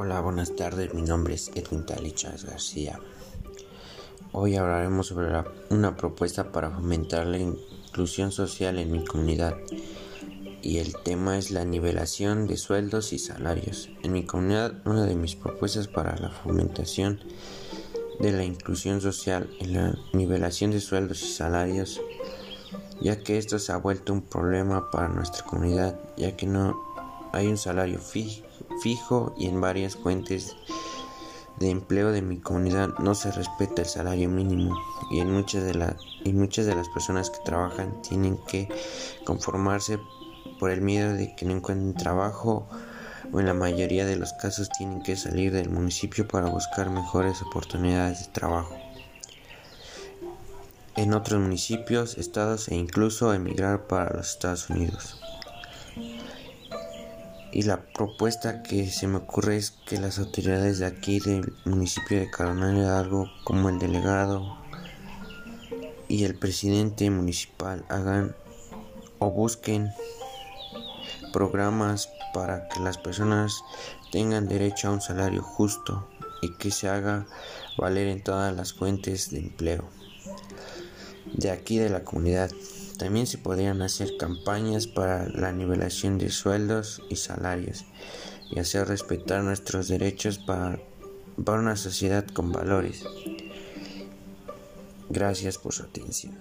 Hola, buenas tardes. Mi nombre es Edwin Talichas García. Hoy hablaremos sobre una propuesta para fomentar la inclusión social en mi comunidad. Y el tema es la nivelación de sueldos y salarios. En mi comunidad, una de mis propuestas para la fomentación de la inclusión social en la nivelación de sueldos y salarios, ya que esto se ha vuelto un problema para nuestra comunidad, ya que no hay un salario fijo y en varias fuentes de empleo de mi comunidad no se respeta el salario mínimo y en muchas de las y muchas de las personas que trabajan tienen que conformarse por el miedo de que no encuentren trabajo o en la mayoría de los casos tienen que salir del municipio para buscar mejores oportunidades de trabajo en otros municipios, estados e incluso emigrar para los Estados Unidos. Y la propuesta que se me ocurre es que las autoridades de aquí del municipio de Carolina algo como el delegado y el presidente municipal hagan o busquen programas para que las personas tengan derecho a un salario justo y que se haga valer en todas las fuentes de empleo de aquí de la comunidad. También se podrían hacer campañas para la nivelación de sueldos y salarios y hacer respetar nuestros derechos para, para una sociedad con valores. Gracias por su atención.